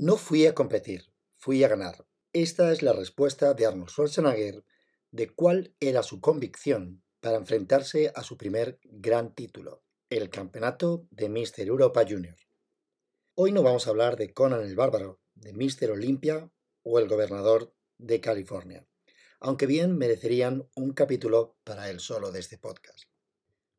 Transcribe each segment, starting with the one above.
No fui a competir, fui a ganar. Esta es la respuesta de Arnold Schwarzenegger de cuál era su convicción para enfrentarse a su primer gran título, el campeonato de Mr. Europa Junior. Hoy no vamos a hablar de Conan el Bárbaro, de Mr. Olympia o el gobernador de California, aunque bien merecerían un capítulo para él solo de este podcast.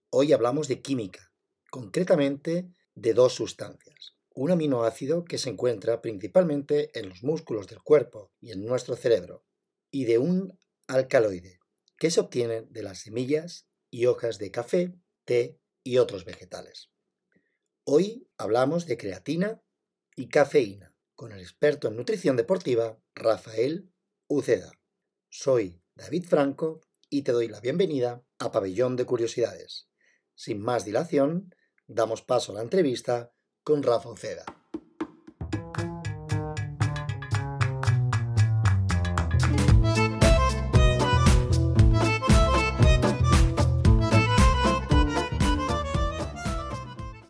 Hoy hablamos de química, concretamente de dos sustancias. Un aminoácido que se encuentra principalmente en los músculos del cuerpo y en nuestro cerebro, y de un alcaloide, que se obtiene de las semillas y hojas de café, té y otros vegetales. Hoy hablamos de creatina y cafeína con el experto en nutrición deportiva Rafael Uceda. Soy David Franco y te doy la bienvenida a Pabellón de Curiosidades. Sin más dilación, damos paso a la entrevista con Rafa Uceda.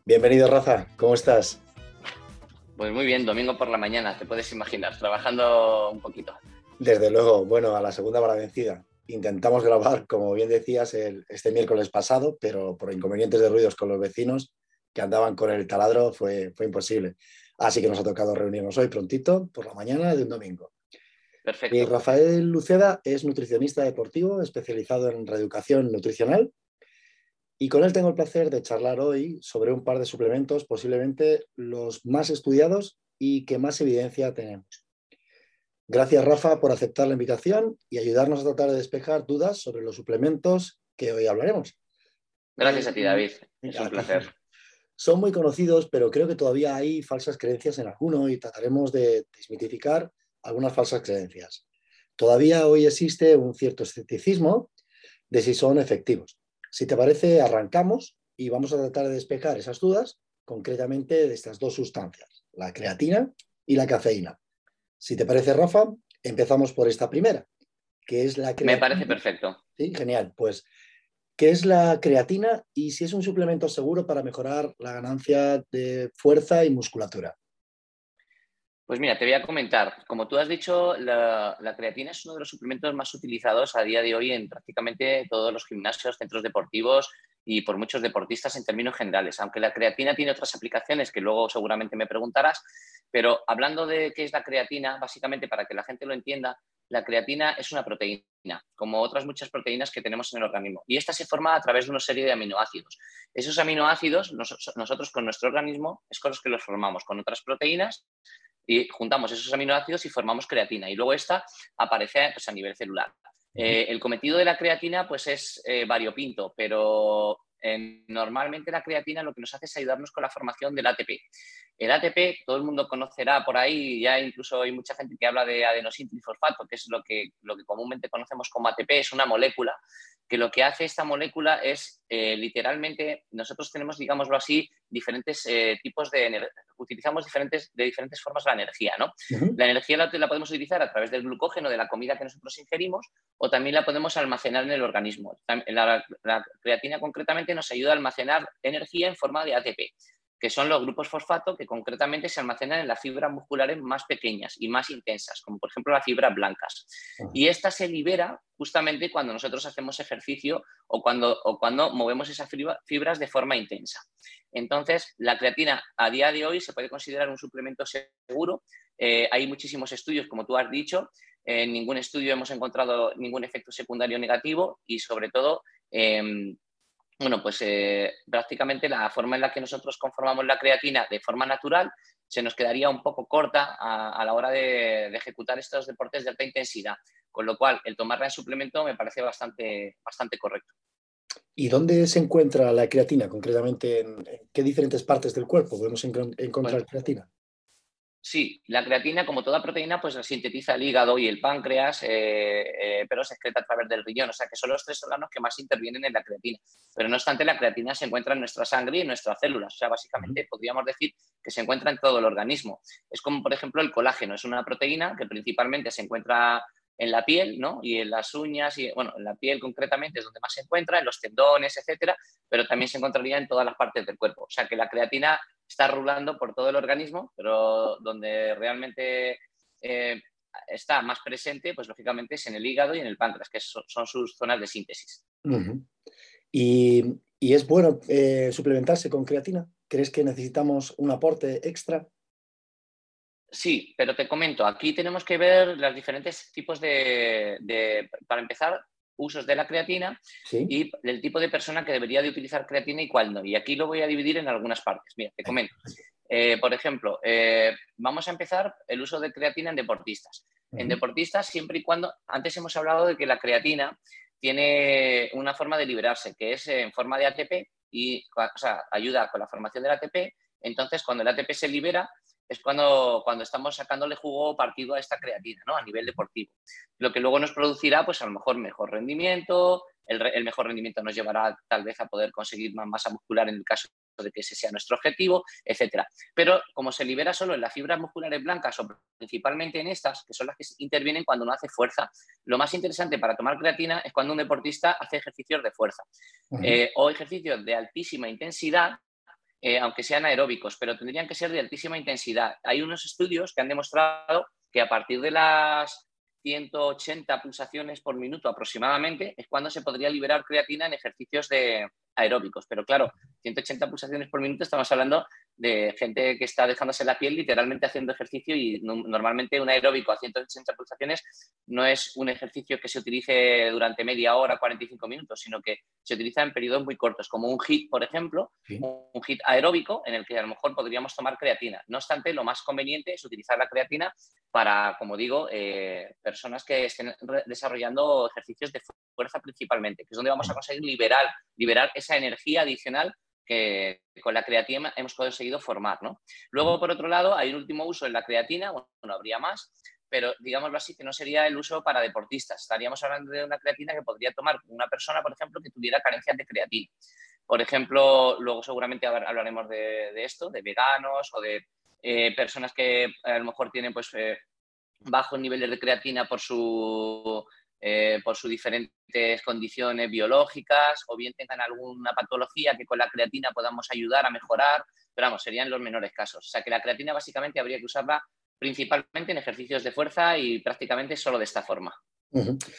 Bienvenido, Rafa. ¿Cómo estás? Pues muy bien, domingo por la mañana, te puedes imaginar, trabajando un poquito. Desde luego, bueno, a la segunda va vencida. Intentamos grabar, como bien decías, este miércoles pasado, pero por inconvenientes de ruidos con los vecinos que andaban con el taladro fue, fue imposible. Así que nos ha tocado reunirnos hoy prontito, por la mañana de un domingo. Perfecto. Y Rafael Luceda es nutricionista deportivo especializado en reeducación nutricional y con él tengo el placer de charlar hoy sobre un par de suplementos, posiblemente los más estudiados y que más evidencia tenemos. Gracias, Rafa, por aceptar la invitación y ayudarnos a tratar de despejar dudas sobre los suplementos que hoy hablaremos. Gracias a ti, David. Es un placer. Son muy conocidos, pero creo que todavía hay falsas creencias en alguno y trataremos de desmitificar algunas falsas creencias. Todavía hoy existe un cierto escepticismo de si son efectivos. Si te parece, arrancamos y vamos a tratar de despejar esas dudas, concretamente de estas dos sustancias, la creatina y la cafeína. Si te parece, Rafa, empezamos por esta primera, que es la creatina. Me parece perfecto. Sí, genial. Pues, ¿qué es la creatina y si es un suplemento seguro para mejorar la ganancia de fuerza y musculatura? Pues mira, te voy a comentar. Como tú has dicho, la, creatina es uno de los suplementos más utilizados a día de hoy en prácticamente todos los gimnasios, centros deportivos y por muchos deportistas en términos generales. Aunque la creatina tiene otras aplicaciones que luego seguramente me preguntarás, pero hablando de qué es la creatina, básicamente para que la gente lo entienda, la creatina es una proteína, como otras muchas proteínas que tenemos en el organismo. Y esta se forma a través de una serie de aminoácidos. Esos aminoácidos, nosotros con nuestro organismo, es con los que los formamos con otras proteínas y juntamos esos aminoácidos y formamos creatina. Y luego esta aparece pues, a nivel celular. Eh, el cometido de la creatina pues, es eh, variopinto, pero eh, normalmente la creatina lo que nos hace es ayudarnos con la formación del ATP. El ATP, todo el mundo conocerá por ahí, ya incluso hay mucha gente que habla de adenosintrifosfato, que es lo que, lo que comúnmente conocemos como ATP, es una molécula que lo que hace esta molécula es literalmente, nosotros tenemos, digámoslo así, diferentes tipos de utilizamos diferentes, de diferentes formas la energía, ¿no? La energía la, la, podemos utilizar a través del glucógeno de la comida que nosotros ingerimos o también la podemos almacenar en el organismo. La, la creatina concretamente nos ayuda a almacenar energía en forma de ATP que son los grupos fosfato que concretamente se almacenan en las fibras musculares más pequeñas y más intensas, como por ejemplo las fibras blancas. Y esta se libera justamente cuando nosotros hacemos ejercicio o cuando, o cuando movemos esas fibras de forma intensa. Entonces, la creatina a día de hoy se puede considerar un suplemento seguro. Eh, hay muchísimos estudios, como tú has dicho. En ningún estudio hemos encontrado ningún efecto secundario negativo y sobre todo em, bueno, pues eh, prácticamente la forma en la que nosotros conformamos la creatina de forma natural se nos quedaría un poco corta a, la hora de, ejecutar estos deportes de alta intensidad, con lo cual el tomarla en suplemento me parece bastante, bastante correcto. ¿Y dónde se encuentra la creatina concretamente? ¿En, qué diferentes partes del cuerpo podemos encontrar creatina? Sí, la creatina, como toda proteína, pues la sintetiza el hígado y el páncreas, eh, eh, pero se excreta a través del riñón. O sea que son los tres órganos que más intervienen en la creatina. Pero no obstante, la creatina se encuentra en nuestra sangre y en nuestras células. O sea, básicamente podríamos decir que se encuentra en todo el organismo. Es como, por ejemplo, el colágeno. Es una proteína que principalmente se encuentra en la piel, ¿no? Y en las uñas, y bueno, en la piel concretamente es donde más se encuentra, en los tendones, etcétera, pero también se encontraría en todas las partes del cuerpo. O sea que la creatina está rulando por todo el organismo, pero donde realmente eh, está más presente, pues lógicamente es en el hígado y en el páncreas, que son, sus zonas de síntesis. ¿Y, es bueno eh, suplementarse con creatina? ¿Crees que necesitamos un aporte extra? Sí, pero te comento, aquí tenemos que ver los diferentes tipos de, para empezar, usos de la creatina y el tipo de persona que debería de utilizar creatina y cuál no. Y aquí lo voy a dividir en algunas partes. Mira, te comento. Eh, por ejemplo, eh, vamos a empezar el uso de creatina en deportistas. En deportistas, siempre y cuando, antes hemos hablado de que la creatina tiene una forma de liberarse, que es en forma de ATP y o sea, ayuda con la formación del ATP. Entonces, cuando el ATP se libera, es cuando, cuando estamos sacándole jugo partido a esta creatina, ¿no? A nivel deportivo. Lo que luego nos producirá, pues a lo mejor mejor rendimiento, el, mejor rendimiento nos llevará tal vez a poder conseguir más masa muscular en el caso de que ese sea nuestro objetivo, etcétera. Pero como se libera solo en las fibras musculares blancas o principalmente en estas, que son las que intervienen cuando uno hace fuerza, lo más interesante para tomar creatina es cuando un deportista hace ejercicios de fuerza eh, o ejercicios de altísima intensidad eh, aunque sean aeróbicos, pero tendrían que ser de altísima intensidad. Hay unos estudios que han demostrado que a partir de las 180 pulsaciones por minuto aproximadamente es cuando se podría liberar creatina en ejercicios de aeróbicos. Pero claro, 180 pulsaciones por minuto estamos hablando de gente que está dejándose la piel literalmente haciendo ejercicio y normalmente un aeróbico a 180 pulsaciones no es un ejercicio que se utilice durante media hora, 45 minutos, sino que se utiliza en periodos muy cortos, como un HIT, por ejemplo, un HIT aeróbico en el que a lo mejor podríamos tomar creatina. No obstante, lo más conveniente es utilizar la creatina para, como digo, eh, personas que estén desarrollando ejercicios de fuerza principalmente, que es donde vamos a conseguir liberar, liberar esa energía adicional que con la creatina hemos conseguido formar. ¿no? Luego, por otro lado, hay un último uso en la creatina, bueno, habría más, pero digámoslo así, que no sería el uso para deportistas. Estaríamos hablando de una creatina que podría tomar una persona, por ejemplo, que tuviera carencias de creatina. Por ejemplo, luego seguramente hablaremos de, esto, de veganos o de eh, personas que a lo mejor tienen pues, eh, bajos niveles de creatina por su eh, por sus diferentes condiciones biológicas o bien tengan alguna patología que con la creatina podamos ayudar a mejorar, pero vamos, serían los menores casos. O sea que la creatina básicamente habría que usarla principalmente en ejercicios de fuerza y prácticamente solo de esta forma.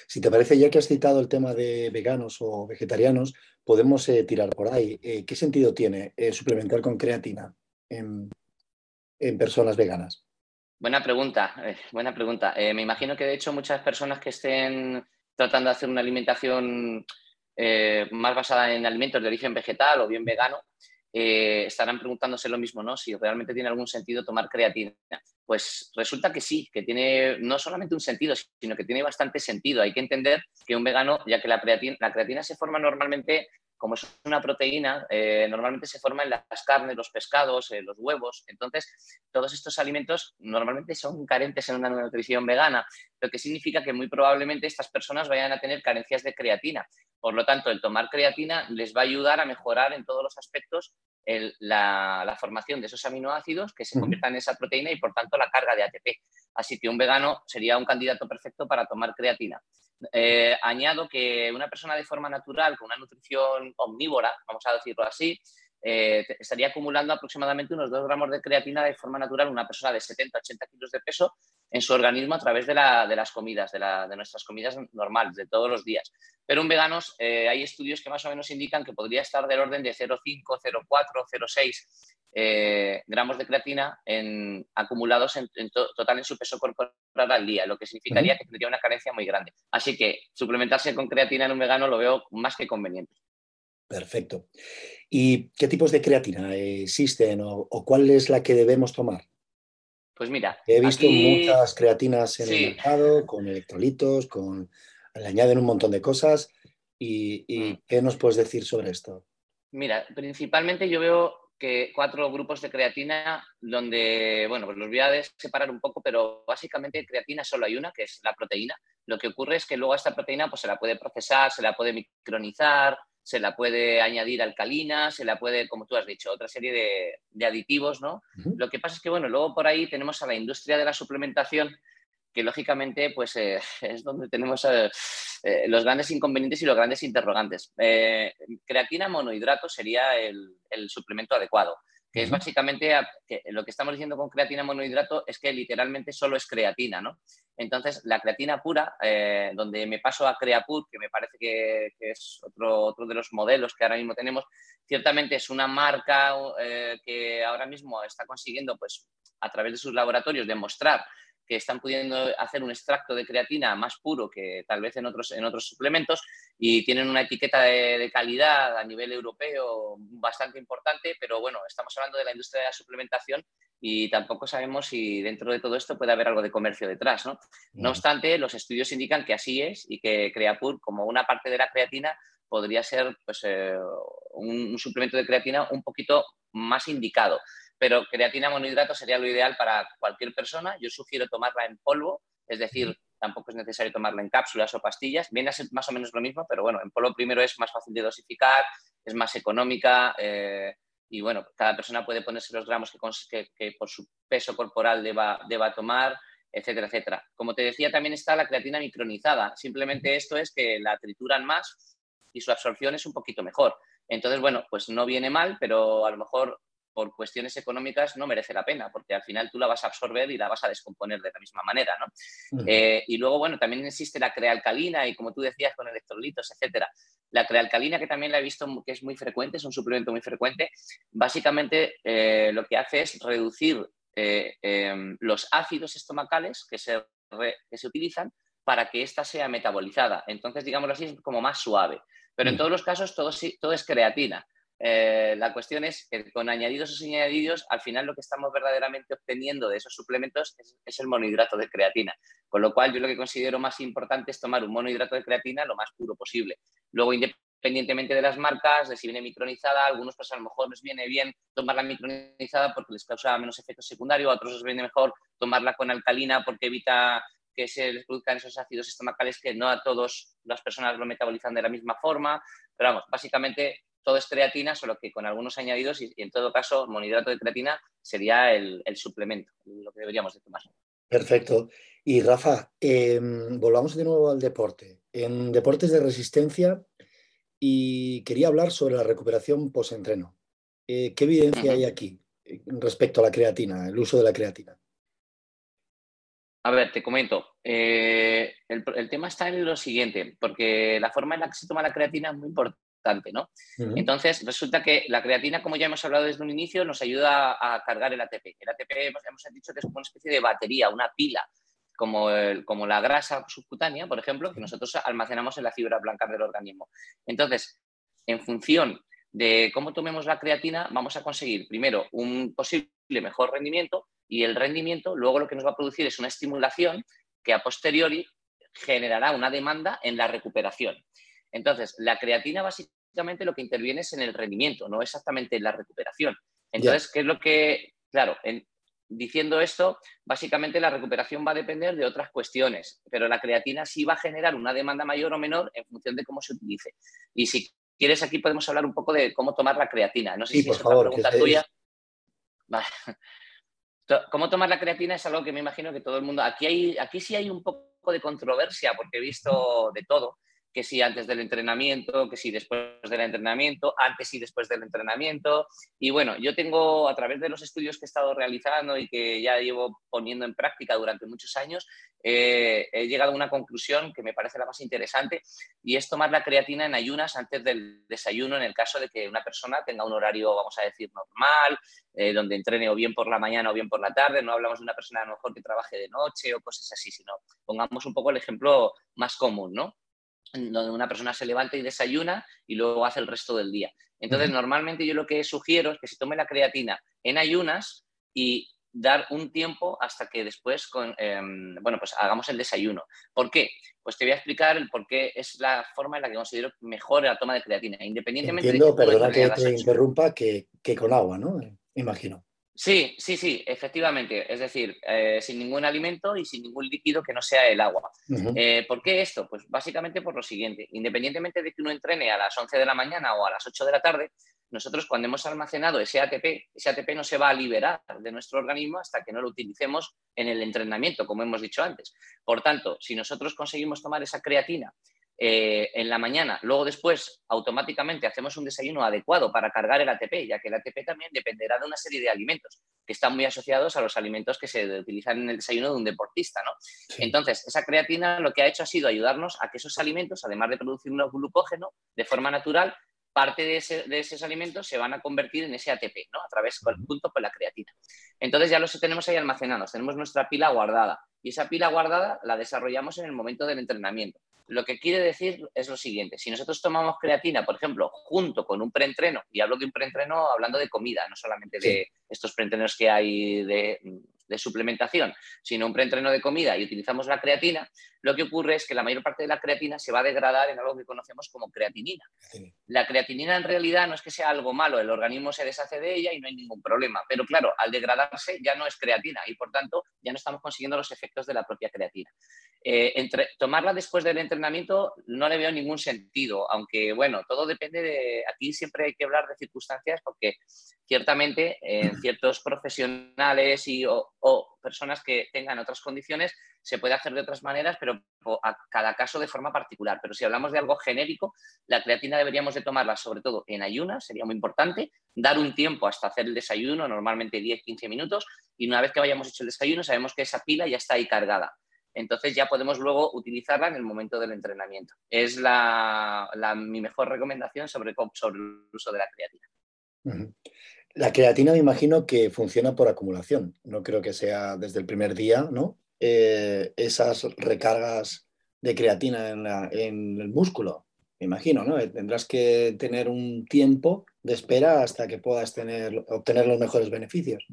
Si te parece, ya que has citado el tema de veganos o vegetarianos, podemos eh, tirar por ahí. Eh, ¿Qué sentido tiene suplementar con creatina en personas veganas? Buena pregunta, eh, buena pregunta. Eh, me imagino que de hecho muchas personas que estén tratando de hacer una alimentación eh, más basada en alimentos de origen vegetal o bien vegano, estarán preguntándose lo mismo, ¿no? Si realmente tiene algún sentido tomar creatina. Pues resulta que sí, que tiene no solamente un sentido, sino que tiene bastante sentido. Hay que entender que un vegano, ya que la creatina, la creatina se forma normalmente como es una proteína, eh, normalmente se forma en las carnes, los pescados, los huevos. Entonces, todos estos alimentos normalmente son carentes en una nutrición vegana, lo que significa que muy probablemente estas personas vayan a tener carencias de creatina. Por lo tanto, el tomar creatina les va a ayudar a mejorar en todos los aspectos la, formación de esos aminoácidos que se conviertan en esa proteína y, por tanto, la carga de ATP. Así que un vegano sería un candidato perfecto para tomar creatina. Eh, añado que una persona de forma natural, con una nutrición omnívora, vamos a decirlo así, eh, estaría acumulando aproximadamente unos 2 gramos de creatina de forma natural, una persona de 70-80 kilos de peso en su organismo a través de, las comidas, de, nuestras comidas normales, de todos los días. Pero en veganos eh, hay estudios que más o menos indican que podría estar del orden de 0,5, 0,4, 0,6 gramos de creatina en, acumulados en, total en su peso corporal al día, lo que significaría que tendría una carencia muy grande. Así que suplementarse con creatina en un vegano lo veo más que conveniente. Perfecto. ¿Y qué tipos de creatina existen o, cuál es la que debemos tomar? Pues mira. He visto muchas creatinas en el mercado con electrolitos, con le añaden un montón de cosas. ¿Y, mm. qué nos puedes decir sobre esto? Mira, principalmente yo veo que cuatro grupos de creatina donde, bueno, pues los voy a separar un poco, pero básicamente creatina solo hay una, que es la proteína. Lo que ocurre es que luego a esta proteína pues se la puede procesar, se la puede micronizar, se la puede añadir alcalina, se la puede, como tú has dicho, otra serie de, aditivos, ¿no? Lo que pasa es que, bueno, luego por ahí tenemos a la industria de la suplementación que lógicamente pues, eh, es donde tenemos eh, eh, los grandes inconvenientes y los grandes interrogantes. creatina monohidrato sería el, suplemento adecuado, que es básicamente lo que estamos diciendo con creatina monohidrato es que literalmente solo es creatina, ¿no? Entonces, la creatina pura, donde me paso a Creapur, que me parece que, es otro, otro, de los modelos que ahora mismo tenemos, ciertamente es una marca que ahora mismo está consiguiendo, pues, a través de sus laboratorios, demostrar que están pudiendo hacer un extracto de creatina más puro que tal vez en otros, en otros suplementos y tienen una etiqueta de, calidad a nivel europeo bastante importante, pero bueno, estamos hablando de la industria de la suplementación y tampoco sabemos si dentro de todo esto puede haber algo de comercio detrás. No, no obstante, los estudios indican que así es y que Creapur, como una parte de la creatina, podría ser pues, eh, un suplemento de creatina un poquito más indicado pero creatina monohidrato sería lo ideal para cualquier persona. Yo sugiero tomarla en polvo, es decir, tampoco es necesario tomarla en cápsulas o pastillas. Viene a ser más o menos lo mismo, pero bueno, en polvo primero es más fácil de dosificar, es más económica eh, y bueno, cada persona puede ponerse los gramos que, que, por su peso corporal deba, deba tomar, etcétera, etcétera. Como te decía, también está la creatina micronizada. Simplemente esto es que la trituran más y su absorción es un poquito mejor. Entonces, bueno, pues no viene mal, pero a lo mejor por cuestiones económicas no merece la pena, porque al final tú la vas a absorber y la vas a descomponer de la misma manera, ¿no? Eh, y luego, bueno, también existe la crealcalina y como tú decías, con electrolitos, etcétera. La crealcalina, que también la he visto que es muy frecuente, es un suplemento muy frecuente, básicamente eh, lo que hace es reducir eh, em, los ácidos estomacales que se, que se utilizan para que ésta sea metabolizada. Entonces, digámoslo así, es como más suave. Pero en todos los casos todo, todo es creatina. Eh, la cuestión es que con añadidos o sin añadidos, al final lo que estamos verdaderamente obteniendo de esos suplementos es, el monohidrato de creatina. Con lo cual, yo lo que considero más importante es tomar un monohidrato de creatina lo más puro posible. Luego, independientemente de las marcas, de si viene micronizada, algunos pues a lo mejor les viene bien tomarla micronizada porque les causa menos efectos secundarios, a otros les viene mejor tomarla con alcalina porque evita que se les produzcan esos ácidos estomacales que no a todas las personas lo metabolizan de la misma forma. Pero vamos, básicamente todo es creatina, solo que con algunos añadidos y, en todo caso monohidrato de creatina sería el, suplemento, lo que deberíamos de tomar. Perfecto. Y Rafa, em, volvamos de nuevo al deporte. En deportes de resistencia y quería hablar sobre la recuperación post-entreno. Eh, ¿Qué evidencia hay aquí respecto a la creatina, el uso de la creatina? A ver, te comento. Eh, el, el, tema está en lo siguiente, porque la forma en la que se toma la creatina es muy importante ¿no? Entonces, resulta que la creatina, como ya hemos hablado desde un inicio, nos ayuda a cargar el ATP. El ATP hemos, dicho que es una especie de batería, una pila, como, como la grasa subcutánea, por ejemplo, que nosotros almacenamos en la fibra blanca del organismo. Entonces, en función de cómo tomemos la creatina, vamos a conseguir primero un posible mejor rendimiento y el rendimiento luego lo que nos va a producir es una estimulación que a posteriori generará una demanda en la recuperación. Entonces, la creatina básicamente lo que interviene es en el rendimiento, no exactamente en la recuperación. Entonces, ¿qué es lo que, claro, diciendo esto, básicamente la recuperación va a depender de otras cuestiones, pero la creatina sí va a generar una demanda mayor o menor en función de cómo se utilice. Y si quieres, aquí podemos hablar un poco de cómo tomar la creatina. No sé si es una pregunta tuya. ¿Cómo tomar la creatina? Es algo que me imagino que todo el mundo. Aquí, hay, aquí sí hay un poco de controversia porque he visto de todo que si antes del entrenamiento, que si después del entrenamiento, antes y después del entrenamiento. Y bueno, yo tengo a través de los estudios que he estado realizando y que ya llevo poniendo en práctica durante muchos años, eh, he llegado a una conclusión que me parece la más interesante y es tomar la creatina en ayunas antes del desayuno en el caso de que una persona tenga un horario, vamos a decir, normal, eh, donde entrene o bien por la mañana o bien por la tarde. No hablamos de una persona a lo mejor que trabaje de noche o cosas así, sino pongamos un poco el ejemplo más común, ¿no? Donde una persona se levanta y desayuna y luego hace el resto del día. Entonces, normalmente yo lo que sugiero es que se tome la creatina en ayunas y dar un tiempo hasta que después, con, em, bueno, pues hagamos el desayuno. ¿Por qué? Pues te voy a explicar el por qué es la forma en la que considero mejor la toma de creatina, independientemente Entiendo, de que perdona que te interrumpa, que, que, con agua, ¿no? Imagino. Sí, sí, sí, efectivamente. Es decir, eh, sin ningún alimento y sin ningún líquido que no sea el agua. Eh, ¿Por qué esto? Pues básicamente por lo siguiente. Independientemente de que uno entrene a las 11 de la mañana o a las 8 de la tarde, nosotros cuando hemos almacenado ese ATP, ese ATP no se va a liberar de nuestro organismo hasta que no lo utilicemos en el entrenamiento, como hemos dicho antes. Por tanto, si nosotros conseguimos tomar esa creatina eh, en la mañana, luego después automáticamente hacemos un desayuno adecuado para cargar el ATP, ya que el ATP también dependerá de una serie de alimentos que están muy asociados a los alimentos que se utilizan en el desayuno de un deportista. ¿no? Entonces, esa creatina lo que ha hecho ha sido ayudarnos a que esos alimentos, además de producir un glucógeno de forma natural, parte de, esos alimentos se van a convertir en ese ATP, ¿no? A través, junto con la creatina. Entonces ya los tenemos ahí almacenados, tenemos nuestra pila guardada y esa pila guardada la desarrollamos en el momento del entrenamiento. Lo que quiere decir es lo siguiente, si nosotros tomamos creatina, por ejemplo, junto con un preentreno, y hablo de un preentreno hablando de comida, no solamente de estos preentrenos que hay de, de suplementación, sino un preentreno de comida y utilizamos la creatina, lo que ocurre es que la mayor parte de la creatina se va a degradar en algo que conocemos como creatinina. La creatinina en realidad no es que sea algo malo, el organismo se deshace de ella y no hay ningún problema, pero claro, al degradarse ya no es creatina y por tanto ya no estamos consiguiendo los efectos de la propia creatina. Eh, entre, tomarla después del entrenamiento no le veo ningún sentido, aunque bueno, todo depende de, aquí siempre hay que hablar de circunstancias porque ciertamente en ciertos profesionales y, o, personas que tengan otras condiciones se puede hacer de otras maneras, pero a cada caso de forma particular. Pero si hablamos de algo genérico, la creatina deberíamos de tomarla sobre todo en ayunas, sería muy importante, dar un tiempo hasta hacer el desayuno, normalmente 10-15 minutos, y una vez que hayamos hecho el desayuno sabemos que esa pila ya está ahí cargada. Entonces ya podemos luego utilizarla en el momento del entrenamiento. Es la, mi mejor recomendación sobre, sobre el uso de la creatina. La creatina me imagino que funciona por acumulación. No creo que sea desde el primer día, ¿no? Eh, esas recargas de creatina en, el músculo. Me imagino, ¿no? Tendrás que tener un tiempo de espera hasta que puedas tener, obtener los mejores beneficios.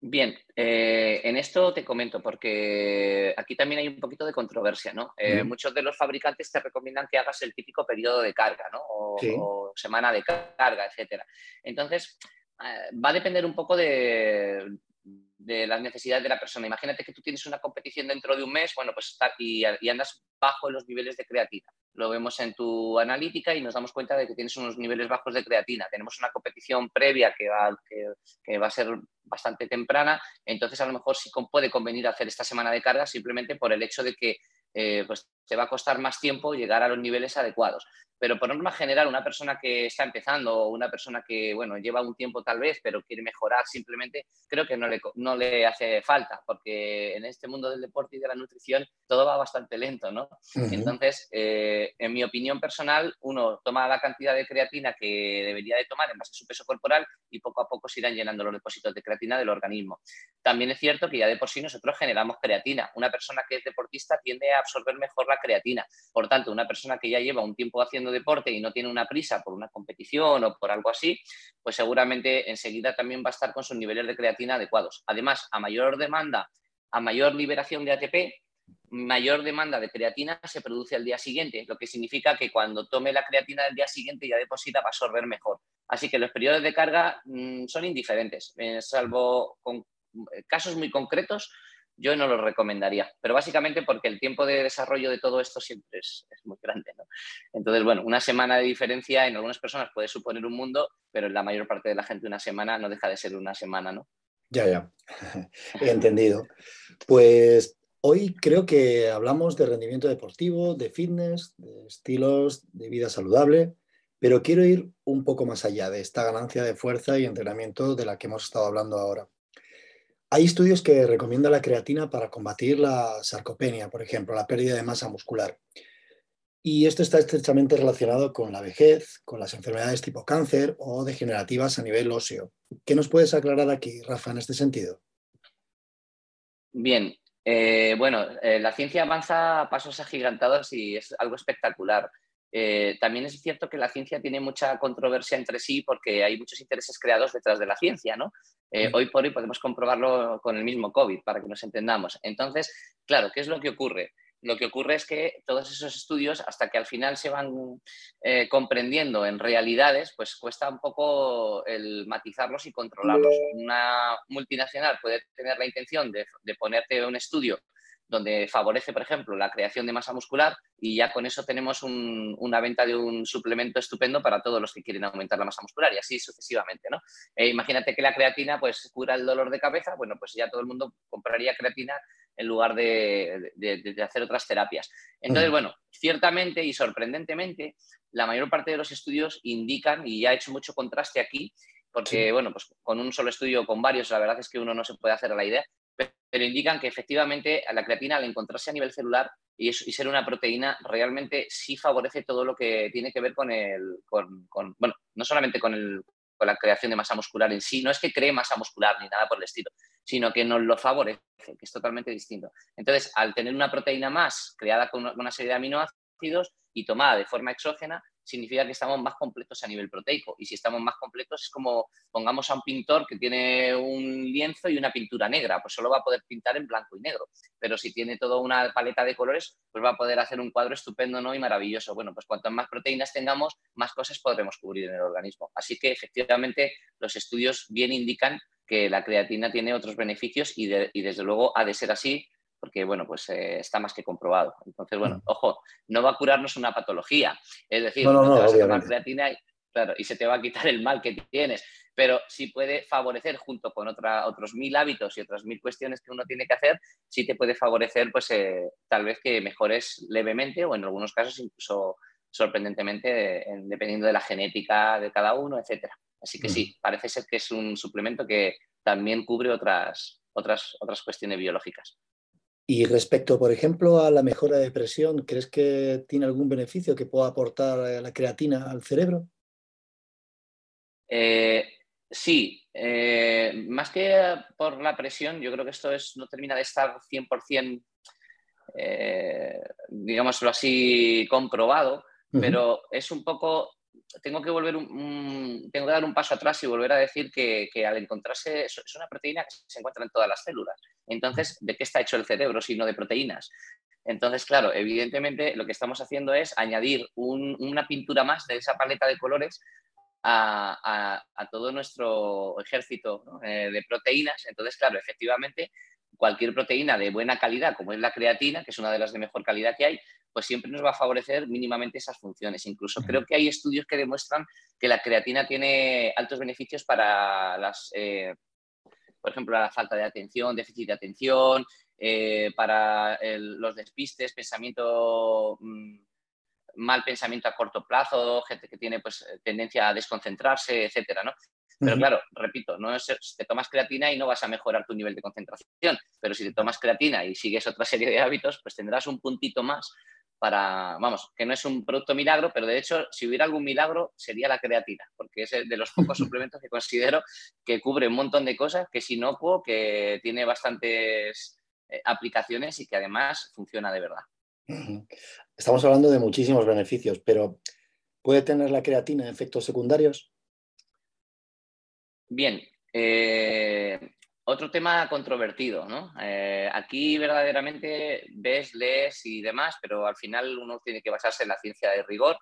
Bien, eh, en esto te comento, porque aquí también hay un poquito de controversia, ¿no? Eh, muchos de los fabricantes te recomiendan que hagas el típico periodo de carga, ¿no? O, o semana de carga, etcétera. Entonces, eh, va a depender un poco de, las necesidades de la persona. Imagínate que tú tienes una competición dentro de un mes, bueno, pues y, andas bajo los niveles de creatina. Lo vemos en tu analítica y nos damos cuenta de que tienes unos niveles bajos de creatina. Tenemos una competición previa que va, que, va a ser bastante temprana, entonces a lo mejor sí puede convenir hacer esta semana de carga simplemente por el hecho de que eh, pues te va a costar más tiempo llegar a los niveles adecuados pero por norma general, una persona que está empezando o una persona que, bueno, lleva un tiempo tal vez, pero quiere mejorar simplemente, creo que no le, no le hace falta, porque en este mundo del deporte y de la nutrición todo va bastante lento, ¿no? Entonces, eh, en mi opinión personal, uno toma la cantidad de creatina que debería de tomar en base a su peso corporal y poco a poco se irán llenando los depósitos de creatina del organismo. También es cierto que ya de por sí nosotros generamos creatina. Una persona que es deportista tiende a absorber mejor la creatina. Por tanto, una persona que ya lleva un tiempo haciendo deporte y no tiene una prisa por una competición o por algo así, pues seguramente enseguida también va a estar con sus niveles de creatina adecuados. Además, a mayor demanda, a mayor liberación de ATP, mayor demanda de creatina se produce al día siguiente, lo que significa que cuando tome la creatina del día siguiente ya deposita va a absorber mejor. Así que los periodos de carga mm, son indiferentes, eh, salvo con casos muy concretos, yo no lo recomendaría, pero básicamente porque el tiempo de desarrollo de todo esto siempre es, muy grande. ¿no? Entonces, bueno, una semana de diferencia en algunas personas puede suponer un mundo, pero en la mayor parte de la gente una semana no deja de ser una semana, ¿no? Ya, ya, he entendido. Pues hoy creo que hablamos de rendimiento deportivo, de fitness, de estilos de vida saludable, pero quiero ir un poco más allá de esta ganancia de fuerza y entrenamiento de la que hemos estado hablando ahora. Hay estudios que recomiendan la creatina para combatir la sarcopenia, por ejemplo, la pérdida de masa muscular. Y esto está estrechamente relacionado con la vejez, con las enfermedades tipo cáncer o degenerativas a nivel óseo. ¿Qué nos puedes aclarar aquí, Rafa, en este sentido? Bien, eh, bueno, eh, la ciencia avanza a pasos agigantados y es algo espectacular. Eh, también es cierto que la ciencia tiene mucha controversia entre sí porque hay muchos intereses creados detrás de la ciencia, ¿no? Eh, hoy por hoy podemos comprobarlo con el mismo COVID, para que nos entendamos. Entonces, claro, ¿qué es lo que ocurre? Lo que ocurre es que todos esos estudios, hasta que al final se van eh, comprendiendo en realidades, pues cuesta un poco el matizarlos y controlarlos. Una multinacional puede tener la intención de ponerte un estudio donde favorece, por ejemplo, la creación de masa muscular y ya con eso tenemos una venta de un suplemento estupendo para todos los que quieren aumentar la masa muscular y así sucesivamente, ¿no? Eh, imagínate que la creatina pues cura el dolor de cabeza, bueno, pues ya todo el mundo compraría creatina en lugar de, hacer otras terapias. Entonces, bueno, ciertamente y sorprendentemente, la mayor parte de los estudios indican, y ya he hecho mucho contraste aquí, porque, bueno, pues con un solo estudio o con varios, la verdad es que uno no se puede hacer a la idea, pero indican que efectivamente la creatina al encontrarse a nivel celular y, ser una proteína realmente sí favorece todo lo que tiene que ver con el, con, bueno, no solamente con, el, con la creación de masa muscular en sí, no es que cree masa muscular ni nada por el estilo, sino que nos lo favorece, que es totalmente distinto. Entonces, al tener una proteína más creada con una serie de aminoácidos y tomada de forma exógena, significa que estamos más completos a nivel proteico. Y si estamos más completos es como pongamos a un pintor que tiene un lienzo y una pintura negra, pues solo va a poder pintar en blanco y negro. Pero si tiene toda una paleta de colores, pues va a poder hacer un cuadro estupendo ¿no? y maravilloso. Bueno, pues cuanto más proteínas tengamos, más cosas podremos cubrir en el organismo. Así que efectivamente los estudios bien indican que la creatina tiene otros beneficios y desde luego ha de ser así porque bueno, pues eh, está más que comprobado. Entonces, bueno, mm. ojo, no va a curarnos una patología, es decir, no, no, te vas a creatina y, claro, y se te va a quitar el mal que tienes, pero sí puede favorecer junto con otra, otros mil hábitos y otras mil cuestiones que uno tiene que hacer, sí te puede favorecer pues eh, tal vez que mejores levemente o en algunos casos incluso sorprendentemente, dependiendo de la genética de cada uno, etcétera. Así que sí, parece ser que es un suplemento que también cubre otras, otras, otras cuestiones biológicas. Y respecto, por ejemplo, a la mejora de presión, ¿crees que tiene algún beneficio que pueda aportar eh, la creatina al cerebro? Eh, sí, eh, más que por la presión, yo creo que esto es, no termina de estar 100%, digámoslo así, comprobado, pero es un poco tengo que volver un, tengo que dar un paso atrás y volver a decir que, al encontrarse es una proteína que se encuentra en todas las células. Entonces, ¿de qué está hecho el cerebro si no de proteínas? Entonces, claro, evidentemente lo que estamos haciendo es añadir una pintura más de esa paleta de colores a, todo nuestro ejército eh, de proteínas. Entonces, claro, efectivamente, cualquier proteína de buena calidad, como es la creatina, que es una de las de mejor calidad que hay, pues siempre nos va a favorecer mínimamente esas funciones. Incluso creo que hay estudios que demuestran que la creatina tiene altos beneficios para las, eh, por ejemplo, la falta de atención, déficit de atención, eh, para los despistes, pensamiento, mm, mal pensamiento a corto plazo, gente que tiene pues, tendencia a desconcentrarse, etcétera, ¿no? Pero claro, repito, no es, te tomas creatina y no vas a mejorar tu nivel de concentración, pero si te tomas creatina y sigues otra serie de hábitos, pues tendrás un puntito más para, vamos, que no es un producto milagro, pero de hecho, si hubiera algún milagro, sería la creatina, porque es de los pocos suplementos que considero que cubre un montón de cosas, que es inocuo, que tiene bastantes eh, aplicaciones y que además funciona de verdad. Estamos hablando de muchísimos beneficios, pero ¿puede tener la creatina efectos secundarios? Bien, eh, otro tema controvertido, ¿no? Eh, aquí verdaderamente ves, lees y demás, pero al final uno tiene que basarse en la ciencia de rigor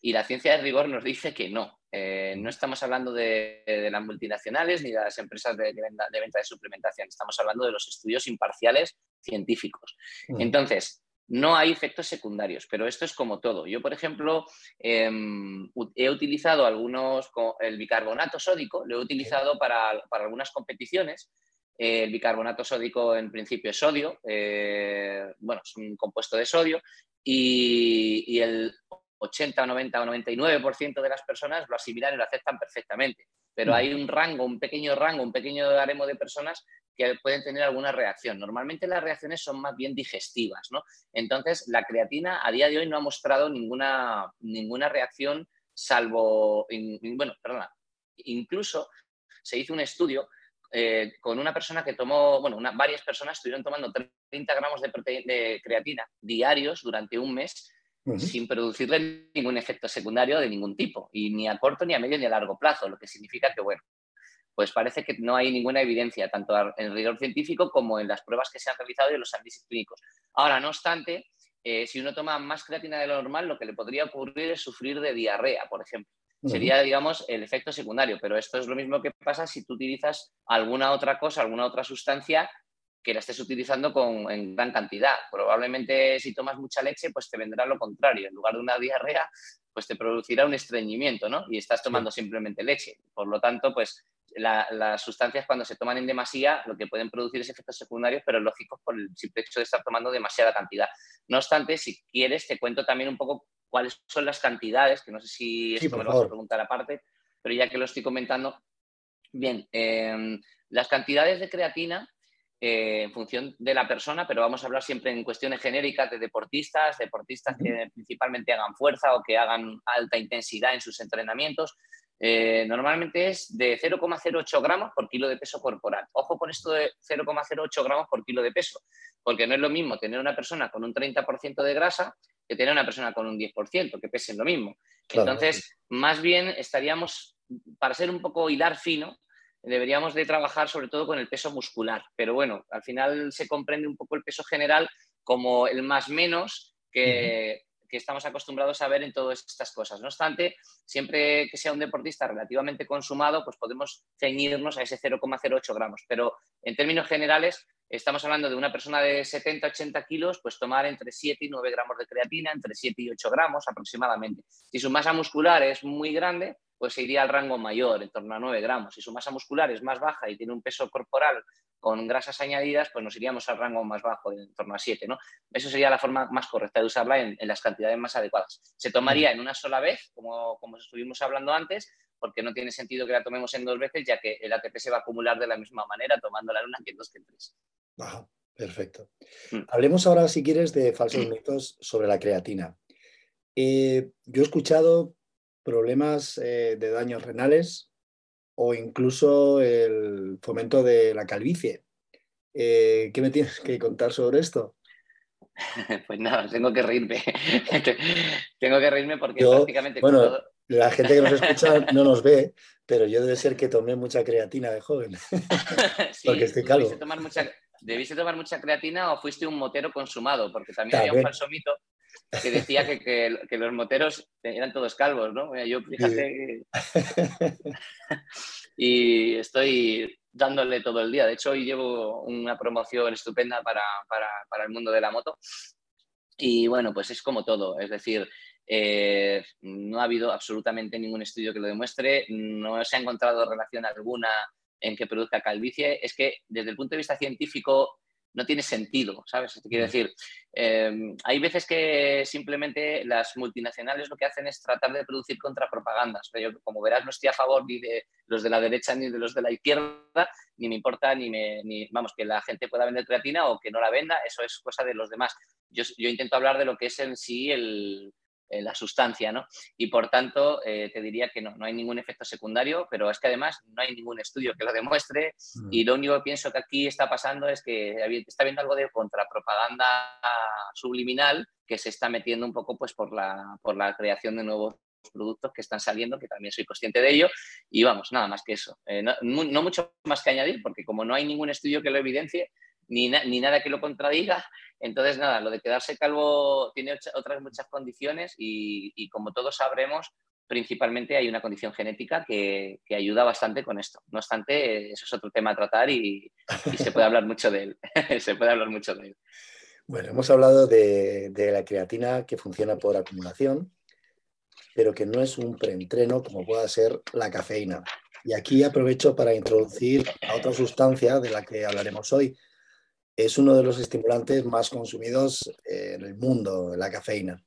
y la ciencia de rigor nos dice que no. Eh, no estamos hablando de, las multinacionales ni de las empresas de, venta, de, suplementación, estamos hablando de los estudios imparciales científicos. Mm. Entonces, no hay efectos secundarios, pero esto es como todo. Yo, por ejemplo, em, he utilizado algunos, el bicarbonato sódico, lo he utilizado para, algunas competiciones. el bicarbonato sódico en principio es sodio, eh, bueno, es un compuesto de sodio y, el 80, 90 o 99% de las personas lo asimilan y lo aceptan perfectamente. Pero mm. hay un rango, un pequeño rango, un pequeño haremo de personas que pueden tener alguna reacción. Normalmente las reacciones son más bien digestivas, ¿no? Entonces, la creatina a día de hoy no ha mostrado ninguna, ninguna reacción salvo, bueno, perdona, incluso se hizo un estudio eh, con una persona que tomó, bueno, varias personas estuvieron tomando 30 gramos de, de creatina diarios durante un mes sin producirle ningún efecto secundario de ningún tipo, y ni a corto, ni a medio, ni a largo plazo, lo que significa que, bueno, pues parece que no hay ninguna evidencia, tanto en el rigor científico como en las pruebas que se han realizado y en los análisis clínicos. Ahora, no obstante, eh, si uno toma más creatina de lo normal, lo que le podría ocurrir es sufrir de diarrea, por ejemplo. Sería, digamos, el efecto secundario, pero esto es lo mismo que pasa si tú utilizas alguna otra cosa, alguna otra sustancia que la estés utilizando con, en gran cantidad. Probablemente si tomas mucha leche, pues te vendrá lo contrario. En lugar de una diarrea, pues te producirá un estreñimiento, ¿no? Y estás tomando simplemente leche. Por lo tanto, pues las sustancias cuando se toman en demasía lo que pueden producir es efectos secundarios, pero lógicos por el simple hecho de estar tomando demasiada cantidad. No obstante, si quieres, te cuento también un poco cuáles son las cantidades, que no sé si esto me lo vas a preguntar aparte, pero ya que lo estoy comentando, bien, em, las cantidades de creatina eh, en función de la persona, pero vamos a hablar siempre en cuestiones genéricas de deportistas, deportistas que principalmente hagan fuerza o que hagan alta intensidad en sus entrenamientos. Eh, normalmente es de 0,08 gramos por kilo de peso corporal. Ojo con esto de 0,08 gramos por kilo de peso, porque no es lo mismo tener una persona con un 30% de grasa que tener una persona con un 10%, que pesen lo mismo. Entonces, más bien estaríamos, para ser un poco hilar fino, deberíamos de trabajar sobre todo con el peso muscular. Pero bueno, al final se comprende un poco el peso general como el más menos que, estamos acostumbrados a ver en todas estas cosas. No obstante, siempre que sea un deportista relativamente consumado, pues podemos ceñirnos a ese 0,08 gramos. Pero en términos generales, estamos hablando de una persona de 70-80 kilos, pues tomar entre 7 y 9 gramos de creatina, entre 7 y 8 gramos aproximadamente. Si su masa muscular es muy grande, pues se iría al rango mayor, en torno a 9 gramos. Si su masa muscular es más baja y tiene un peso corporal con grasas añadidas, pues nos iríamos al rango más bajo, en torno a 7. ¿no? Eso sería la forma más correcta de usarla en, las cantidades más adecuadas. Se tomaría en una sola vez, como, como estuvimos hablando antes, porque no tiene sentido que la tomemos en dos veces, ya que el ATP se va a acumular de la misma manera tomándola en una que en dos que en tres. perfecto. Mm. Hablemos ahora, si quieres, de falsos mitos sobre la creatina. Eh, yo he escuchado problemas eh, de daños renales o incluso el fomento de la calvicie. Eh, ¿Qué me tienes que contar sobre esto? Pues nada, tengo que reírme. tengo que reírme porque prácticamente... Bueno, la gente que nos escucha no nos ve, pero yo debe ser que tomé mucha creatina de joven. porque estoy calvo. Debiste tomar, mucha, debiste tomar mucha creatina o fuiste un motero consumado, porque también había un falso mito que decía que, los moteros eran todos calvos, ¿no? Yo fíjate y estoy dándole todo el día. De hecho, hoy llevo una promoción estupenda para, el mundo de la moto. Y bueno, pues es como todo. Es decir, eh, no ha habido absolutamente ningún estudio que lo demuestre. No se ha encontrado relación alguna en que produzca calvicie. Es que desde el punto de vista científico no tiene sentido, ¿sabes? Te quiero decir, em, hay veces que simplemente las multinacionales lo que hacen es tratar de producir contrapropagandas. Pero yo, como verás, no estoy a favor ni de los de la derecha ni de los de la izquierda, ni me importa ni, me, ni vamos, que la gente pueda vender creatina o que no la venda, eso es cosa de los demás. Yo, yo intento hablar de lo que es en sí el, eh, la sustancia, ¿no? Y por tanto, eh, te diría que no, no hay ningún efecto secundario, pero es que además no hay ningún estudio que lo demuestre mm. y lo único que pienso que aquí está pasando es que está habiendo algo de contrapropaganda subliminal que se está metiendo un poco pues por la, por la creación de nuevos productos que están saliendo, que también soy consciente de ello, y vamos, nada más que eso. Eh, no, no, mucho más que añadir, porque como no hay ningún estudio que lo evidencie, ni, ni nada que lo contradiga, entonces, nada, lo de quedarse calvo tiene otras muchas condiciones y, como todos sabremos, principalmente hay una condición genética que, ayuda bastante con esto. No obstante, eso es otro tema a tratar y, se puede hablar mucho de él. se puede hablar mucho de él. Bueno, hemos hablado de, la creatina que funciona por acumulación, pero que no es un preentreno como pueda ser la cafeína. Y aquí aprovecho para introducir a otra sustancia de la que hablaremos hoy, es uno de los estimulantes más consumidos en el mundo, la cafeína.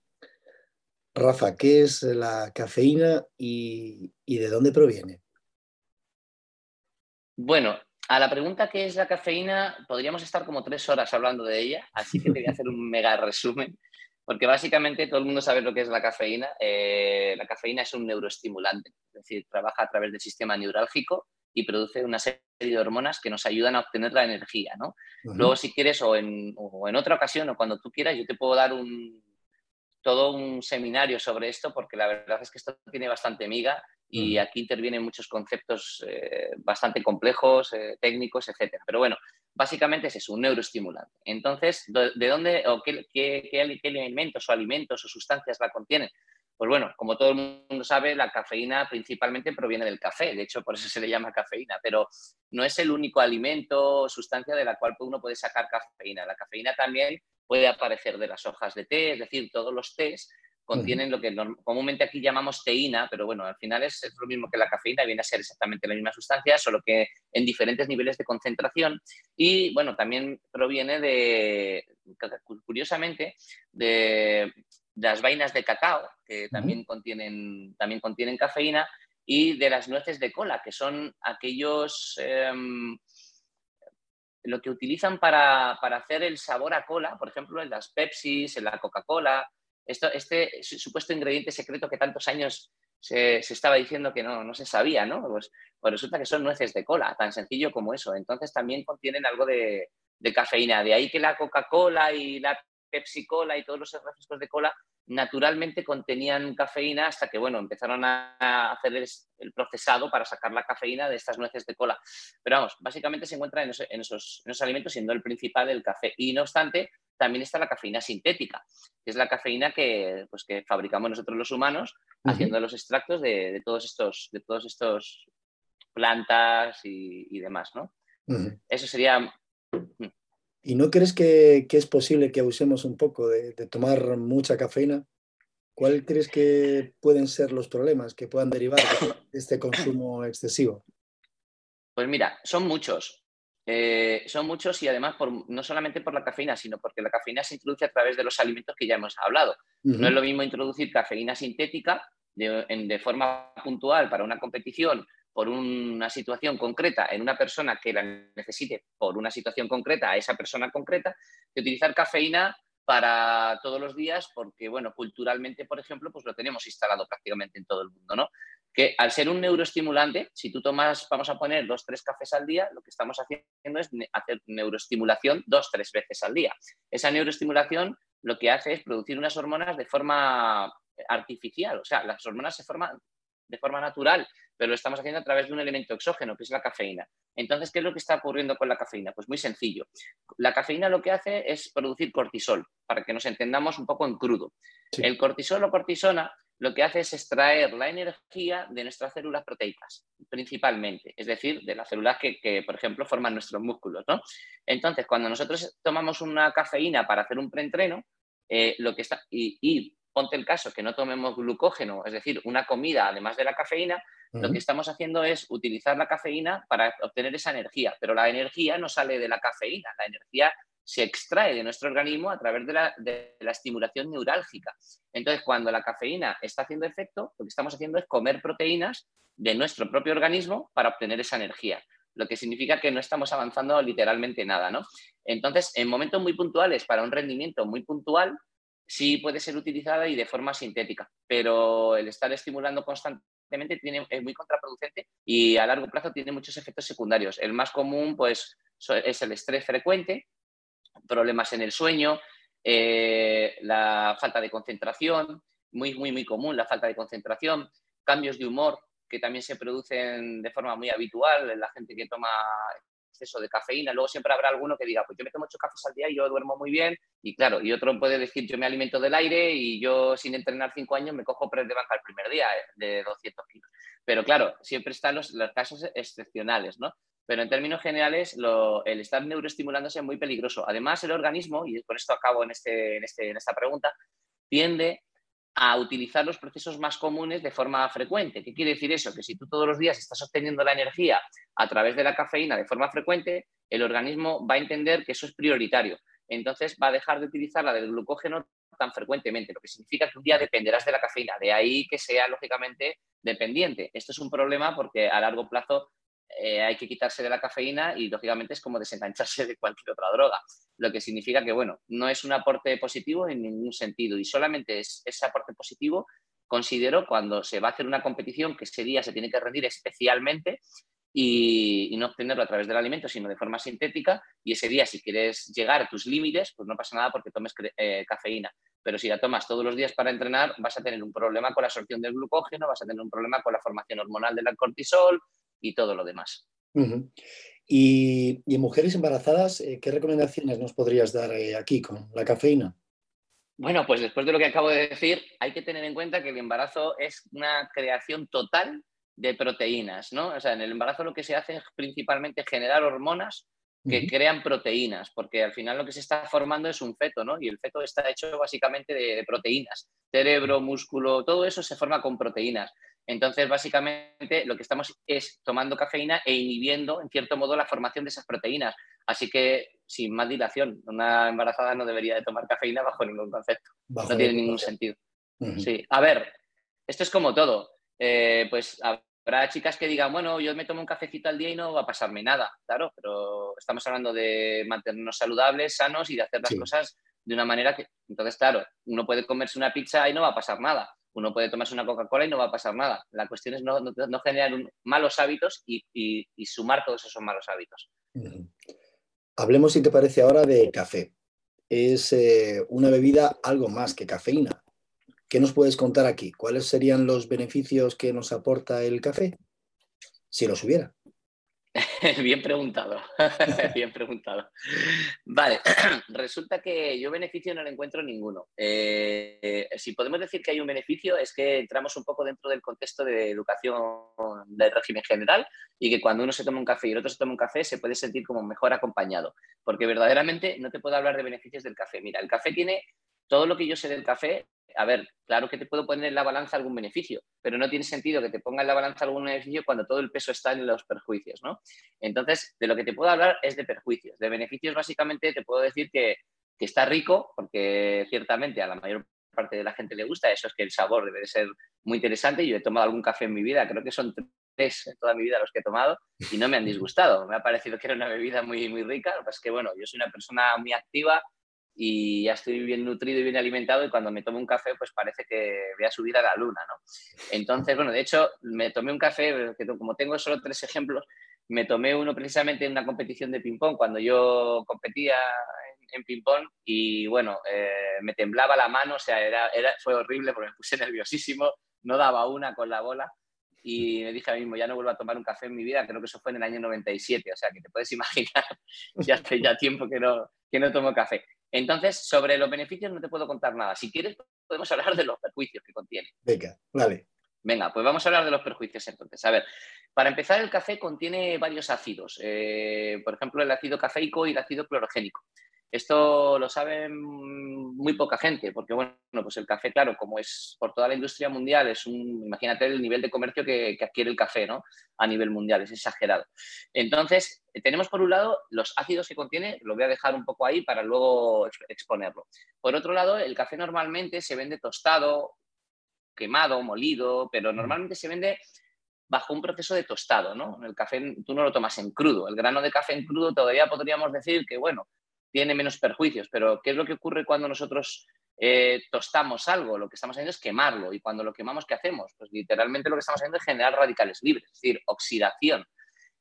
Rafa, ¿qué es la cafeína y, de dónde proviene? Bueno, a la pregunta qué es la cafeína, podríamos estar como tres horas hablando de ella, así que te voy a hacer un mega resumen, porque básicamente todo el mundo sabe lo que es la cafeína. Eh, la cafeína es un neuroestimulante, es decir, trabaja a través del sistema neurálgico y produce una serie de hormonas que nos ayudan a obtener la energía, ¿no? Luego, si quieres, o en, otra ocasión, o cuando tú quieras, yo te puedo dar un, todo un seminario sobre esto, porque la verdad es que esto tiene bastante miga y aquí intervienen muchos conceptos eh, bastante complejos, eh, técnicos, etc. Pero bueno, básicamente es eso, un neuroestimulante. Entonces, ¿de, dónde o qué, qué, qué, elementos o alimentos o sustancias la contienen? Pues bueno, como todo el mundo sabe, la cafeína principalmente proviene del café, de hecho por eso se le llama cafeína, pero no es el único alimento o sustancia de la cual uno puede sacar cafeína. La cafeína también puede aparecer de las hojas de té, es decir, todos los tés contienen lo que comúnmente aquí llamamos teína, pero bueno, al final es, lo mismo que la cafeína, viene a ser exactamente la misma sustancia, solo que en diferentes niveles de concentración. Y bueno, también proviene de, curiosamente, de las vainas de cacao, que también, contienen, también contienen cafeína, y de las nueces de cola, que son aquellos... Em, lo que utilizan para, hacer el sabor a cola, por ejemplo, en las Pepsis, en la Coca-Cola, este supuesto ingrediente secreto que tantos años se, estaba diciendo que no, no se sabía, ¿no? Pues, pues, resulta que son nueces de cola, tan sencillo como eso. Entonces también contienen algo de, de cafeína. De ahí que la Coca-Cola y la Pepsi Cola y todos los refrescos de cola naturalmente contenían cafeína hasta que, bueno, empezaron a hacer el, procesado para sacar la cafeína de estas nueces de cola. Pero vamos, básicamente se encuentra en, esos, alimentos, siendo el principal el café. Y no obstante, también está la cafeína sintética, que es la cafeína que, pues, que fabricamos nosotros los humanos haciendo los extractos de, todos estos, de todos estos plantas y, demás, ¿no? Eso sería... ¿Y no crees que, es posible que usemos un poco de, tomar mucha cafeína? ¿Cuál crees que pueden ser los problemas que puedan derivar de este consumo excesivo? Pues mira, son muchos. Eh, son muchos y además no solamente por la cafeína, sino porque la cafeína se introduce a través de los alimentos que ya hemos hablado. No es lo mismo introducir cafeína sintética de, forma puntual para una competición por una situación concreta en una persona que la necesite por una situación concreta a esa persona concreta, que utilizar cafeína para todos los días, porque, bueno, culturalmente, por ejemplo, pues lo tenemos instalado prácticamente en todo el mundo, ¿no? Que al ser un neuroestimulante, si tú tomas, vamos a poner dos, tres cafés al día, lo que estamos haciendo es hacer neuroestimulación dos, tres veces al día. Esa neuroestimulación lo que hace es producir unas hormonas de forma artificial, o sea, las hormonas se forman de forma natural, pero lo estamos haciendo a través de un elemento exógeno, que es la cafeína. Entonces, ¿qué es lo que está ocurriendo con la cafeína? Pues muy sencillo. La cafeína lo que hace es producir cortisol, para que nos entendamos un poco en crudo. El cortisol o cortisona lo que hace es extraer la energía de nuestras células proteicas, principalmente, es decir, de las células que, por ejemplo, forman nuestros músculos. ¿no? Entonces, cuando nosotros tomamos una cafeína para hacer un preentreno, eh, lo que está, y ponte el caso que no tomemos glucógeno, es decir, una comida además de la cafeína, lo que estamos haciendo es utilizar la cafeína para obtener esa energía, pero la energía no sale de la cafeína, la energía se extrae de nuestro organismo a través de la, de la, estimulación neurálgica. Entonces, cuando la cafeína está haciendo efecto, lo que estamos haciendo es comer proteínas de nuestro propio organismo para obtener esa energía, lo que significa que no estamos avanzando literalmente nada, ¿no? Entonces, en momentos muy puntuales, para un rendimiento muy puntual, sí puede ser utilizada y de forma sintética, pero el estar estimulando constantemente tiene, es muy contraproducente y a largo plazo tiene muchos efectos secundarios. El más común pues, es el estrés frecuente, problemas en el sueño, eh, la falta de concentración, muy, muy, muy común la falta de concentración, cambios de humor que también se producen de forma muy habitual en la gente que toma exceso de cafeína. Luego siempre habrá alguno que diga, pues yo me tomo ocho cafés al día y yo duermo muy bien. Y claro, y otro puede decir, yo me alimento del aire y yo sin entrenar cinco años me cojo press de banca el primer día eh, de 200 kilos. Pero claro, siempre están los, casos excepcionales, ¿no? Pero en términos generales, el estar neuroestimulándose es muy peligroso. Además, el organismo, y con esto acabo en, este, en, este, en esta pregunta, tiende a utilizar los procesos más comunes de forma frecuente. ¿Qué quiere decir eso? Que si tú todos los días estás obteniendo la energía a través de la cafeína de forma frecuente, el organismo va a entender que eso es prioritario. Entonces va a dejar de utilizar la del glucógeno tan frecuentemente, lo que significa que un día dependerás de la cafeína. De ahí que sea lógicamente dependiente. Esto es un problema porque a largo plazo eh, hay que quitarse de la cafeína y lógicamente es como desengancharse de cualquier otra droga, lo que significa que, bueno, no es un aporte positivo en ningún sentido y solamente es ese aporte positivo, considero, cuando se va a hacer una competición que ese día se tiene que rendir especialmente y, no obtenerlo a través del alimento, sino de forma sintética y ese día si quieres llegar a tus límites, pues no pasa nada porque tomes eh, cafeína. Pero si la tomas todos los días para entrenar, vas a tener un problema con la absorción del glucógeno, vas a tener un problema con la formación hormonal del cortisol, y todo lo demás. y, en mujeres embarazadas, eh, ¿qué recomendaciones nos podrías dar eh, aquí con la cafeína? Bueno, pues después de lo que acabo de decir, hay que tener en cuenta que el embarazo es una creación total de proteínas, ¿no? O sea, en el embarazo lo que se hace es principalmente generar hormonas que crean proteínas, porque al final lo que se está formando es un feto, ¿no? Y el feto está hecho básicamente de, proteínas. Cerebro, músculo, todo eso se forma con proteínas. Entonces, básicamente, lo que estamos es tomando cafeína e inhibiendo, en cierto modo, la formación de esas proteínas. Así que, sin más dilación, una embarazada no debería de tomar cafeína bajo ningún concepto. no tiene ningún sentido. Sí. A ver, esto es como todo. Eh, pues Habrá chicas que digan, bueno, yo me tomo un cafecito al día y no va a pasarme nada, claro, pero estamos hablando de mantenernos saludables, sanos y de hacer las cosas de una manera que, entonces, claro, uno puede comerse una pizza y no va a pasar nada, uno puede tomarse una Coca-Cola y no va a pasar nada. La cuestión es no, generar malos hábitos y, sumar todos esos malos hábitos. Hablemos, si te parece, ahora de café. Es eh, una bebida algo más que cafeína. ¿Qué nos puedes contar aquí? ¿Cuáles serían los beneficios que nos aporta el café? Si los hubiera. Bien preguntado, bien preguntado. Vale, resulta que yo beneficio no le encuentro ninguno. Eh, si podemos decir que hay un beneficio es que entramos un poco dentro del contexto de educación del régimen general y que cuando uno se toma un café y el otro se toma un café se puede sentir como mejor acompañado, porque verdaderamente no te puedo hablar de beneficios del café. Mira, el café tiene todo lo que yo sé del café a ver, claro que te puedo poner en la balanza algún beneficio, pero no tiene sentido que te ponga en la balanza algún beneficio cuando todo el peso está en los perjuicios, ¿no? Entonces, de lo que te puedo hablar es de perjuicios. De beneficios, básicamente, te puedo decir que, está rico, porque ciertamente a la mayor parte de la gente le gusta, eso es que el sabor debe de ser muy interesante. Yo he tomado algún café en mi vida, creo que son tres en toda mi vida los que he tomado y no me han disgustado. Me ha parecido que era una bebida muy, muy rica. Lo que es que, bueno, yo soy una persona muy activa, y ya estoy bien nutrido y bien alimentado y cuando me tomo un café pues parece que voy a subir a la luna, ¿no? Entonces, bueno, de hecho me tomé un café, que como tengo solo tres ejemplos, me tomé uno precisamente en una competición de ping-pong cuando yo competía en, ping-pong y bueno, eh, me temblaba la mano, o sea, era, era, fue horrible porque me puse nerviosísimo, no daba una con la bola y me dije a mí mismo, ya no vuelvo a tomar un café en mi vida, creo que eso fue en el año 97, o sea, que te puedes imaginar, ya hace ya tiempo que no, que no tomo café. Entonces, sobre los beneficios no te puedo contar nada. Si quieres, podemos hablar de los perjuicios que contiene. Venga, vale. Venga, pues vamos a hablar de los perjuicios entonces. A ver, para empezar, el café contiene varios ácidos. Eh, por ejemplo, el ácido cafeico y el ácido clorogénico. Esto lo saben muy poca gente, porque bueno, pues el café, claro, como es por toda la industria mundial, es un, imagínate el nivel de comercio que, adquiere el café, ¿no? A nivel mundial, es exagerado. Entonces, tenemos por un lado los ácidos que contiene, lo voy a dejar un poco ahí para luego exponerlo. Por otro lado, el café normalmente se vende tostado, quemado, molido, pero normalmente se vende bajo un proceso de tostado, ¿no? El café tú no lo tomas en crudo. El grano de café en crudo todavía podríamos decir que, bueno, tiene menos perjuicios. Pero, ¿qué es lo que ocurre cuando nosotros eh, tostamos algo? Lo que estamos haciendo es quemarlo. Y cuando lo quemamos, ¿qué hacemos? Pues literalmente lo que estamos haciendo es generar radicales libres, es decir, oxidación.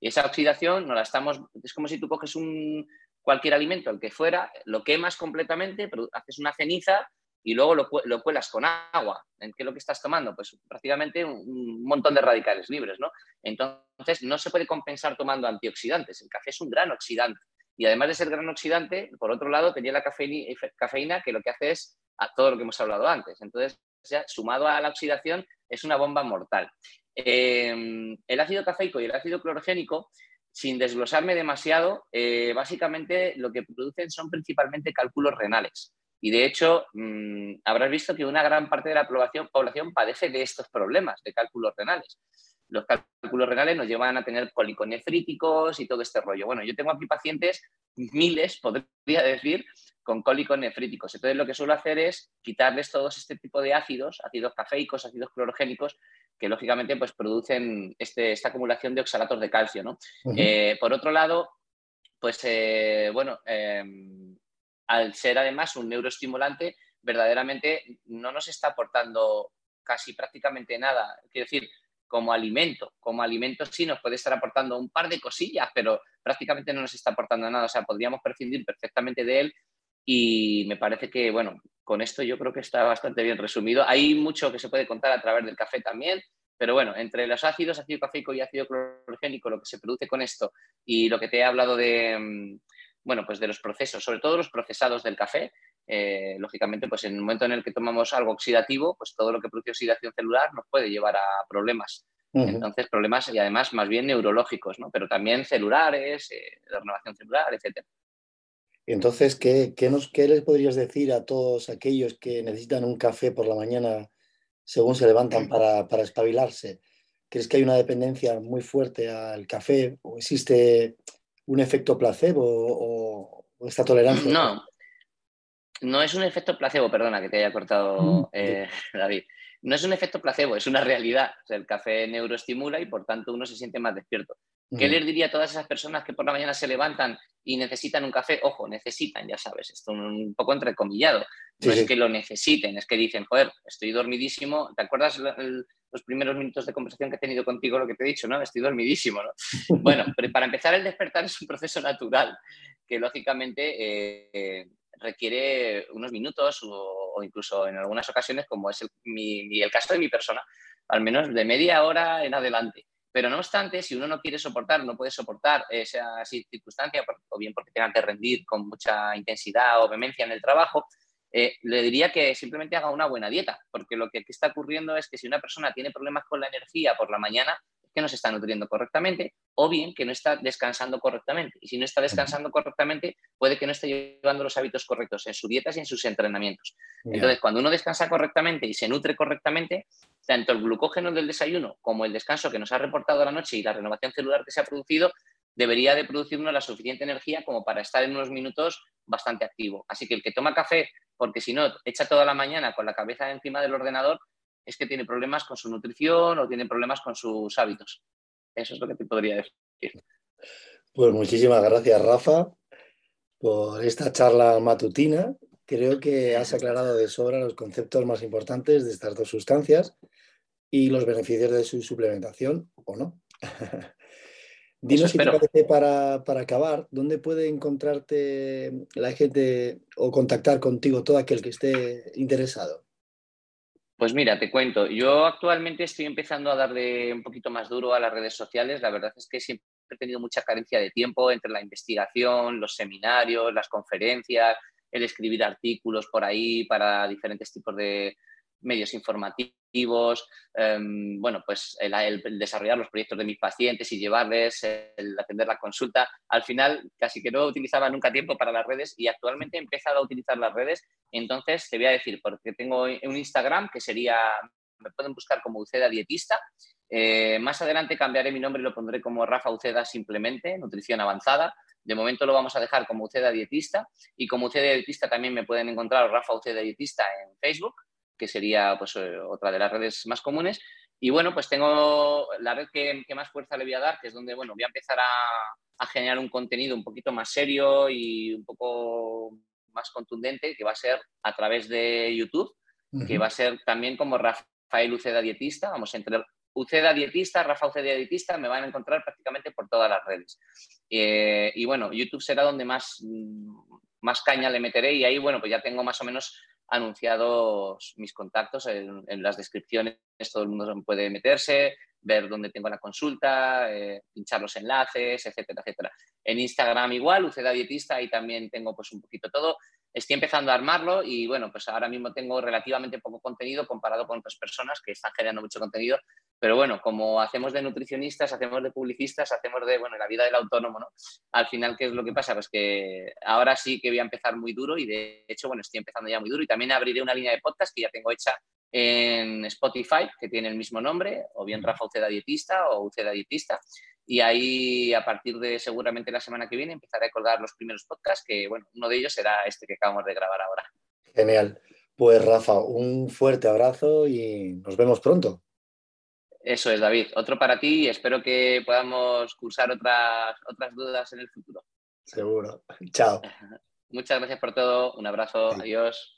Y esa oxidación no la estamos. Es como si tú coges un, cualquier alimento, el que fuera, lo quemas completamente, haces una ceniza y luego lo, lo, cuelas con agua. ¿En qué es lo que estás tomando? Pues prácticamente un, montón de radicales libres, ¿no? Entonces, no se puede compensar tomando antioxidantes. El café es un gran oxidante. Y además de ser gran oxidante, por otro lado, tenía la cafeína, que lo que hace es a todo lo que hemos hablado antes. Entonces, sumado a la oxidación, es una bomba mortal. Em, el ácido cafeico y el ácido clorogénico, sin desglosarme demasiado, eh, básicamente lo que producen son principalmente cálculos renales. Y de hecho, mm, habrás visto que una gran parte de la población padece de estos problemas de cálculos renales los cálculos renales nos llevan a tener cólicos y todo este rollo. Bueno, yo tengo aquí pacientes, miles, podría decir, con cólicos nefríticos. Entonces, lo que suelo hacer es quitarles todos este tipo de ácidos, ácidos cafeicos, ácidos clorogénicos, que lógicamente pues, producen este, esta acumulación de oxalatos de calcio. ¿no? Eh, por otro lado, pues eh, bueno, em, al ser además un neuroestimulante, verdaderamente no nos está aportando casi prácticamente nada. Quiero decir, como alimento. Como alimento sí nos puede estar aportando un par de cosillas, pero prácticamente no nos está aportando nada. O sea, podríamos prescindir perfectamente de él y me parece que, bueno, con esto yo creo que está bastante bien resumido. Hay mucho que se puede contar a través del café también, pero bueno, entre los ácidos, ácido cafeico y ácido clorogénico, lo que se produce con esto y lo que te he hablado de, mm, bueno, pues de los procesos, sobre todo los procesados del café, eh, lógicamente, pues en el momento en el que tomamos algo oxidativo, pues todo lo que produce oxidación celular nos puede llevar a problemas. Entonces, problemas y además más bien neurológicos, ¿no? pero también celulares, eh, de renovación celular, etc. Entonces, ¿qué, qué, nos, ¿qué les podrías decir a todos aquellos que necesitan un café por la mañana según se levantan mm. para, para espabilarse? ¿Crees que hay una dependencia muy fuerte al café o existe un efecto placebo o, o esta tolerancia? No, no es un efecto placebo, perdona que te haya cortado, mm, eh, David. No es un efecto placebo, es una realidad. el café neuroestimula y por tanto uno se siente más despierto. ¿Qué les diría a todas esas personas que por la mañana se levantan y necesitan un café? Ojo, necesitan, ya sabes, esto un poco entrecomillado. No es que lo necesiten, es que dicen, joder, estoy dormidísimo. ¿Te acuerdas los primeros minutos de conversación que he tenido contigo, lo que te he dicho, ¿no? Estoy dormidísimo, ¿no? bueno, pero para empezar el despertar es un proceso natural que lógicamente eh, requiere unos minutos o, incluso en algunas ocasiones, como es el, el caso de mi persona, al menos de media hora en adelante. Pero no obstante, si uno no quiere soportar, no puede soportar esa circunstancia, o bien porque tenga que rendir con mucha intensidad o vehemencia en el trabajo, eh, le diría que simplemente haga una buena dieta, porque lo que está ocurriendo es que si una persona tiene problemas con la energía por la mañana, que no se está nutriendo correctamente o bien que no está descansando correctamente. Y si no está descansando correctamente, puede que no esté llevando los hábitos correctos en sus dietas y en sus entrenamientos. Entonces, cuando uno descansa correctamente y se nutre correctamente, tanto el glucógeno del desayuno como el descanso que nos ha reportado la noche y la renovación celular que se ha producido, debería de producirnos la suficiente energía como para estar en unos minutos bastante activo. Así que el que toma café, porque si no, echa toda la mañana con la cabeza encima del ordenador, es que tiene problemas con su nutrición o tiene problemas con sus hábitos. Eso es lo que te podría decir. Pues muchísimas gracias, Rafa, por esta charla matutina. Creo que has aclarado de sobra los conceptos más importantes de estas dos sustancias y los beneficios de su suplementación, ¿o no? Dinos si te parece para, para, acabar, ¿dónde puede encontrarte la gente o contactar contigo todo aquel que esté interesado? Pues mira, te cuento, yo actualmente estoy empezando a darle un poquito más duro a las redes sociales. La verdad es que siempre he tenido mucha carencia de tiempo entre la investigación, los seminarios, las conferencias, el escribir artículos por ahí para diferentes tipos de, medios informativos, em, bueno, pues el, desarrollar los proyectos de mis pacientes y llevarles, el atender la consulta. Al final, casi que no utilizaba nunca tiempo para las redes y actualmente he empezado a utilizar las redes. Entonces, te voy a decir, porque tengo un Instagram que sería, me pueden buscar como Uceda Dietista. Eh, más adelante cambiaré mi nombre y lo pondré como Rafa Uceda simplemente, nutrición avanzada. De momento lo vamos a dejar como Uceda Dietista y como Uceda Dietista también me pueden encontrar Rafa Uceda Dietista en Facebook que sería pues, eh, otra de las redes más comunes. Y bueno, pues tengo la red que, más fuerza le voy a dar, que es donde bueno, voy a empezar a, generar un contenido un poquito más serio y un poco más contundente, que va a ser a través de YouTube, que va a ser también como Rafael Uceda Dietista. Vamos a entrar Uceda Dietista, Rafa Uceda Dietista, me van a encontrar prácticamente por todas las redes. Eh, y bueno, YouTube será donde más, más caña le meteré y ahí, bueno, pues ya tengo más o menos anunciados mis contactos en, las descripciones, todo el mundo puede meterse, ver dónde tengo la consulta, eh, pinchar los enlaces, etcétera, etcétera. En Instagram igual, Uceda Dietista, y también tengo pues un poquito todo. Estoy empezando a armarlo y bueno, pues ahora mismo tengo relativamente poco contenido comparado con otras personas que están generando mucho contenido, pero bueno, como hacemos de nutricionistas, hacemos de publicistas, hacemos de, bueno, la vida del autónomo, ¿no? Al final, ¿qué es lo que pasa? Pues que ahora sí que voy a empezar muy duro y de hecho, bueno, estoy empezando ya muy duro y también abriré una línea de podcast que ya tengo hecha en Spotify, que tiene el mismo nombre, o bien Rafa Uceda Dietista o Uceda Dietista. Y ahí, a partir de seguramente la semana que viene, empezaré a colgar los primeros podcasts, que bueno, uno de ellos será este que acabamos de grabar ahora. Genial. Pues Rafa, un fuerte abrazo y nos vemos pronto. Eso es, David. Otro para ti y espero que podamos cursar otras, otras dudas en el futuro. Seguro. Chao. Muchas gracias por todo. Un abrazo. Adiós.